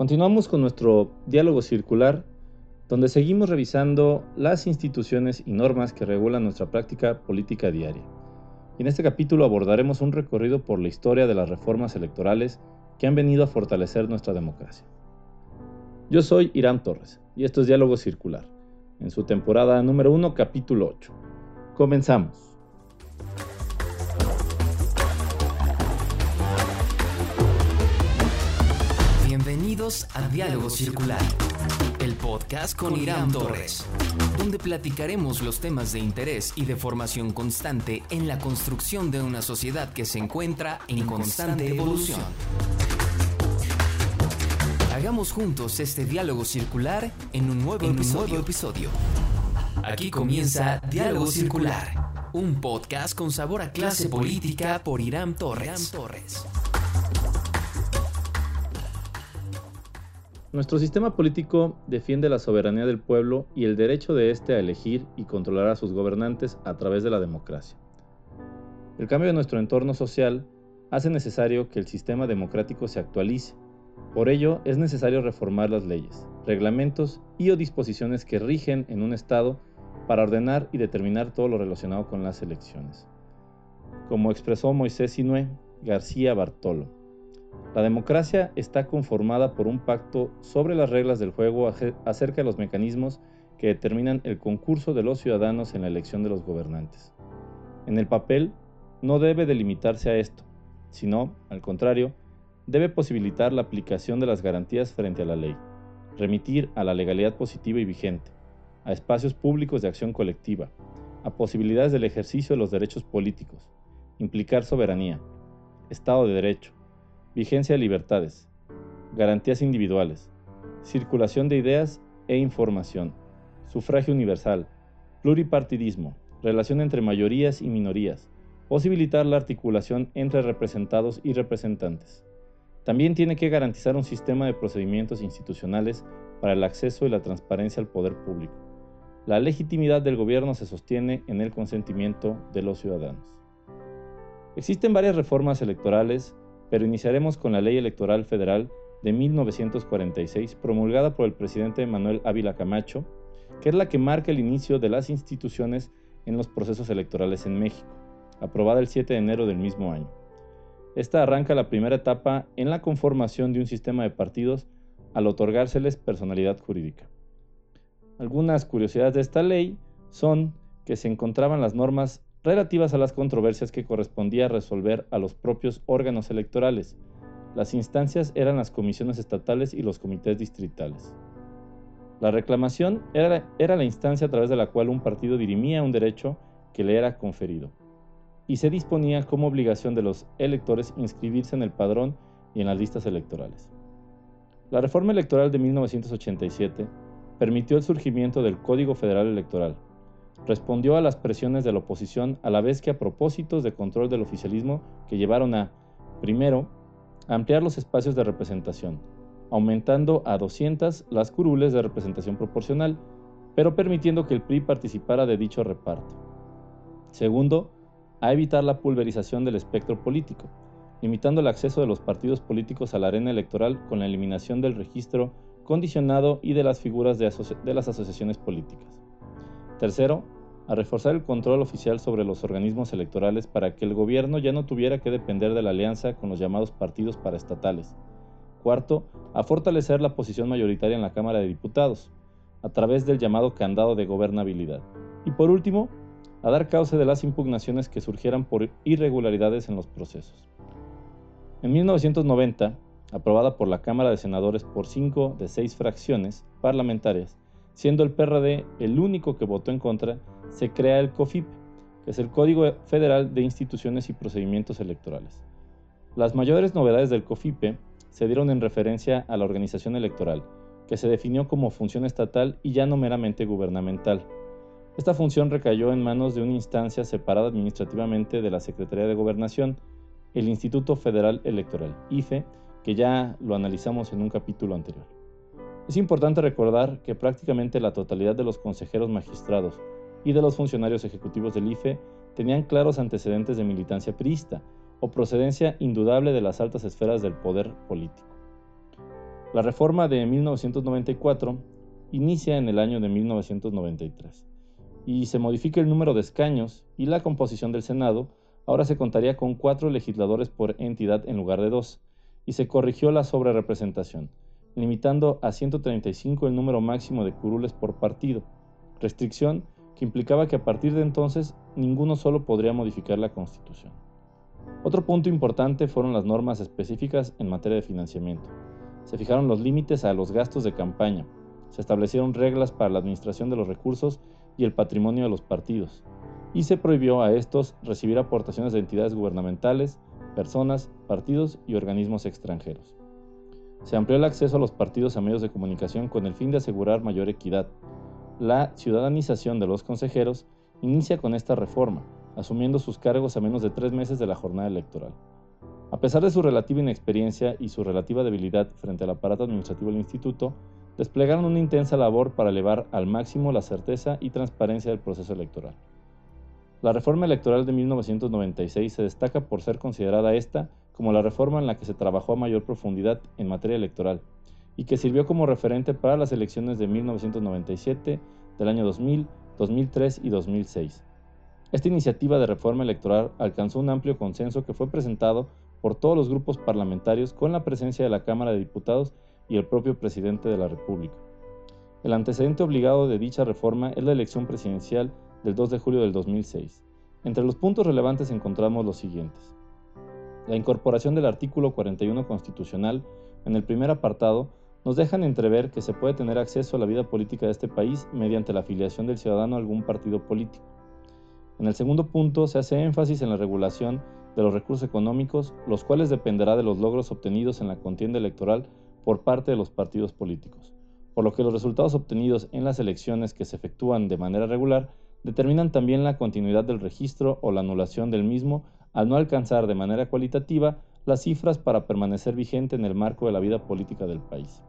Continuamos con nuestro diálogo circular, donde seguimos revisando las instituciones y normas que regulan nuestra práctica política diaria. En este capítulo abordaremos un recorrido por la historia de las reformas electorales que han venido a fortalecer nuestra democracia. Yo soy Irán Torres y esto es Diálogo Circular, en su temporada número 1, capítulo 8. Comenzamos. A Diálogo Circular, el podcast con Irán Torres, donde platicaremos los temas de interés y de formación constante en la construcción de una sociedad que se encuentra en constante evolución. Hagamos juntos este diálogo circular en un nuevo, episodio. Aquí comienza Diálogo Circular, un podcast con sabor a clase política por Irán Torres. Nuestro sistema político defiende la soberanía del pueblo y el derecho de éste a elegir y controlar a sus gobernantes a través de la democracia. El cambio de nuestro entorno social hace necesario que el sistema democrático se actualice. Por ello, es necesario reformar las leyes, reglamentos y o disposiciones que rigen en un Estado para ordenar y determinar todo lo relacionado con las elecciones. Como expresó Moisés Sinué García Bartolo. La democracia está conformada por un pacto sobre las reglas del juego acerca de los mecanismos que determinan el concurso de los ciudadanos en la elección de los gobernantes. En el papel no debe delimitarse a esto, sino, al contrario, debe posibilitar la aplicación de las garantías frente a la ley, remitir a la legalidad positiva y vigente, a espacios públicos de acción colectiva, a posibilidades del ejercicio de los derechos políticos, implicar soberanía, Estado de Derecho, vigencia de libertades, garantías individuales, circulación de ideas e información, sufragio universal, pluripartidismo, relación entre mayorías y minorías, posibilitar la articulación entre representados y representantes. También tiene que garantizar un sistema de procedimientos institucionales para el acceso y la transparencia al poder público. La legitimidad del gobierno se sostiene en el consentimiento de los ciudadanos. Existen varias reformas electorales pero iniciaremos con la Ley Electoral Federal de 1946, promulgada por el presidente Manuel Ávila Camacho, que es la que marca el inicio de las instituciones en los procesos electorales en México, aprobada el 7 de enero del mismo año. Esta arranca la primera etapa en la conformación de un sistema de partidos al otorgárseles personalidad jurídica. Algunas curiosidades de esta ley son que se encontraban las normas relativas a las controversias que correspondía resolver a los propios órganos electorales. Las instancias eran las comisiones estatales y los comités distritales. La reclamación era, la instancia a través de la cual un partido dirimía un derecho que le era conferido, y se disponía como obligación de los electores inscribirse en el padrón y en las listas electorales. La reforma electoral de 1987 permitió el surgimiento del Código Federal Electoral, respondió a las presiones de la oposición a la vez que a propósitos de control del oficialismo que llevaron a, primero, ampliar los espacios de representación, aumentando a 200 las curules de representación proporcional, pero permitiendo que el PRI participara de dicho reparto. Segundo, a evitar la pulverización del espectro político, limitando el acceso de los partidos políticos a la arena electoral con la eliminación del registro condicionado y de las figuras de, de las asociaciones políticas. Tercero, a reforzar el control oficial sobre los organismos electorales para que el gobierno ya no tuviera que depender de la alianza con los llamados partidos paraestatales. Cuarto, a fortalecer la posición mayoritaria en la Cámara de Diputados, a través del llamado candado de gobernabilidad. Y por último, a dar cauce de las impugnaciones que surgieran por irregularidades en los procesos. En 1990, aprobada por la Cámara de Senadores por cinco de seis fracciones parlamentarias, siendo el PRD el único que votó en contra, se crea el COFIP, que es el Código Federal de Instituciones y Procedimientos Electorales. Las mayores novedades del COFIPE se dieron en referencia a la organización electoral, que se definió como función estatal y ya no meramente gubernamental. Esta función recayó en manos de una instancia separada administrativamente de la Secretaría de Gobernación, el Instituto Federal Electoral, IFE, que ya lo analizamos en un capítulo anterior. Es importante recordar que prácticamente la totalidad de los consejeros magistrados y de los funcionarios ejecutivos del IFE tenían claros antecedentes de militancia priista o procedencia indudable de las altas esferas del poder político. La reforma de 1994 inicia en el año de 1993 y se modifica el número de escaños y la composición del Senado, ahora se contaría con cuatro legisladores por entidad en lugar de dos, y se corrigió la sobrerepresentación, limitando a 135 el número máximo de curules por partido, restricción que implicaba que a partir de entonces ninguno solo podría modificar la Constitución. Otro punto importante fueron las normas específicas en materia de financiamiento. Se fijaron los límites a los gastos de campaña, se establecieron reglas para la administración de los recursos y el patrimonio de los partidos, y se prohibió a estos recibir aportaciones de entidades gubernamentales, personas, partidos y organismos extranjeros. Se amplió el acceso a los partidos a medios de comunicación con el fin de asegurar mayor equidad. La ciudadanización de los consejeros inicia con esta reforma, asumiendo sus cargos a menos de tres meses de la jornada electoral. A pesar de su relativa inexperiencia y su relativa debilidad frente al aparato administrativo del instituto, desplegaron una intensa labor para elevar al máximo la certeza y transparencia del proceso electoral. La reforma electoral de 1996 se destaca por ser considerada esta como la reforma en la que se trabajó a mayor profundidad en materia electoral y que sirvió como referente para las elecciones de 1997, del año 2000, 2003 y 2006. Esta iniciativa de reforma electoral alcanzó un amplio consenso que fue presentado por todos los grupos parlamentarios con la presencia de la Cámara de Diputados y el propio presidente de la República. El antecedente obligado de dicha reforma es la elección presidencial del 2 de julio del 2006. Entre los puntos relevantes encontramos los siguientes. La incorporación del artículo 41 constitucional en el primer apartado nos dejan entrever que se puede tener acceso a la vida política de este país mediante la afiliación del ciudadano a algún partido político. En el segundo punto se hace énfasis en la regulación de los recursos económicos, los cuales dependerá de los logros obtenidos en la contienda electoral por parte de los partidos políticos, por lo que los resultados obtenidos en las elecciones que se efectúan de manera regular determinan también la continuidad del registro o la anulación del mismo al no alcanzar de manera cualitativa las cifras para permanecer vigente en el marco de la vida política del país.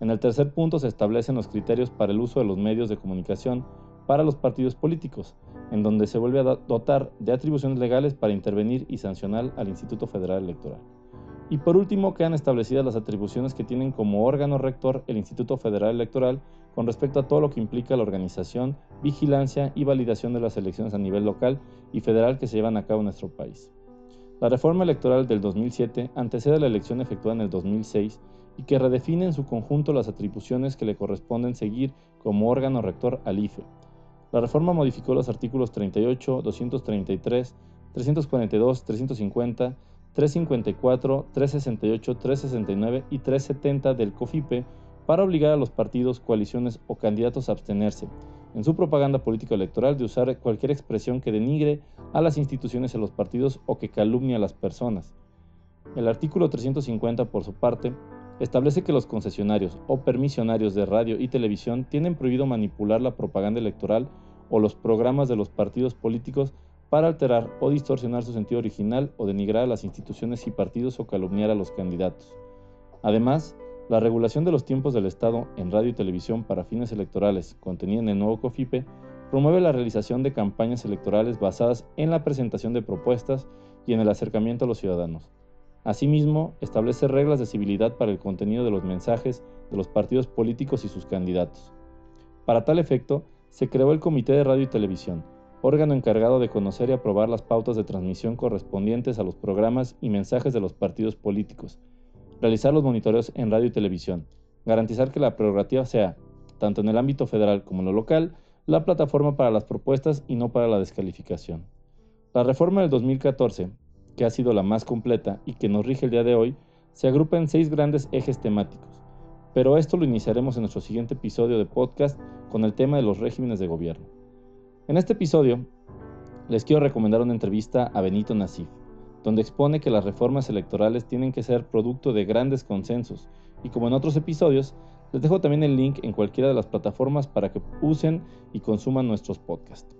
En el tercer punto se establecen los criterios para el uso de los medios de comunicación para los partidos políticos, en donde se vuelve a dotar de atribuciones legales para intervenir y sancionar al Instituto Federal Electoral. Y por último, quedan establecidas las atribuciones que tienen como órgano rector el Instituto Federal Electoral con respecto a todo lo que implica la organización, vigilancia y validación de las elecciones a nivel local y federal que se llevan a cabo en nuestro país. La reforma electoral del 2007 antecede a la elección efectuada en el 2006 y que redefine en su conjunto las atribuciones que le corresponden seguir como órgano rector al IFE, la reforma modificó los artículos 38, 233, 342, 350, 354, 368, 369 y 370 del COFIPE para obligar a los partidos, coaliciones o candidatos a abstenerse en su propaganda política electoral de usar cualquier expresión que denigre a las instituciones y a los partidos o que calumnie a las personas. El artículo 350, por su parte, establece que los concesionarios o permisionarios de radio y televisión tienen prohibido manipular la propaganda electoral o los programas de los partidos políticos para alterar o distorsionar su sentido original o denigrar a las instituciones y partidos o calumniar a los candidatos. Además, la regulación de los tiempos del Estado en radio y televisión para fines electorales, contenida en el nuevo COFIPE, promueve la realización de campañas electorales basadas en la presentación de propuestas y en el acercamiento a los ciudadanos, Asimismo, establece reglas de civilidad para el contenido de los mensajes de los partidos políticos y sus candidatos. Para tal efecto, se creó el Comité de Radio y Televisión, órgano encargado de conocer y aprobar las pautas de transmisión correspondientes a los programas y mensajes de los partidos políticos, realizar los monitoreos en radio y televisión, garantizar que la prerrogativa sea, tanto en el ámbito federal como en lo local, la plataforma para las propuestas y no para la descalificación. La reforma del 2014 que ha sido la más completa y que nos rige el día de hoy, se agrupa en seis grandes ejes temáticos. Pero esto lo iniciaremos en nuestro siguiente episodio de podcast con el tema de los regímenes de gobierno. En este episodio les quiero recomendar una entrevista a Benito Nasif, donde expone que las reformas electorales tienen que ser producto de grandes consensos y como en otros episodios, les dejo también el link en cualquiera de las plataformas para que usen y consuman nuestros podcasts.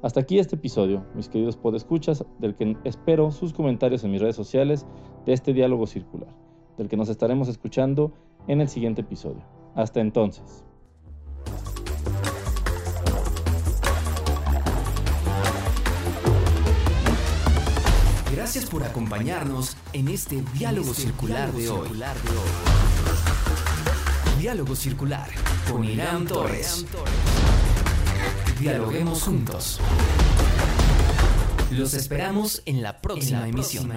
Hasta aquí este episodio, mis queridos podescuchas, del que espero sus comentarios en mis redes sociales de este diálogo circular, del que nos estaremos escuchando en el siguiente episodio. Hasta entonces. Gracias por acompañarnos en este diálogo, circular, de hoy. Diálogo circular con Irán Torres. Dialoguemos juntos. Los esperamos en la próxima, emisión.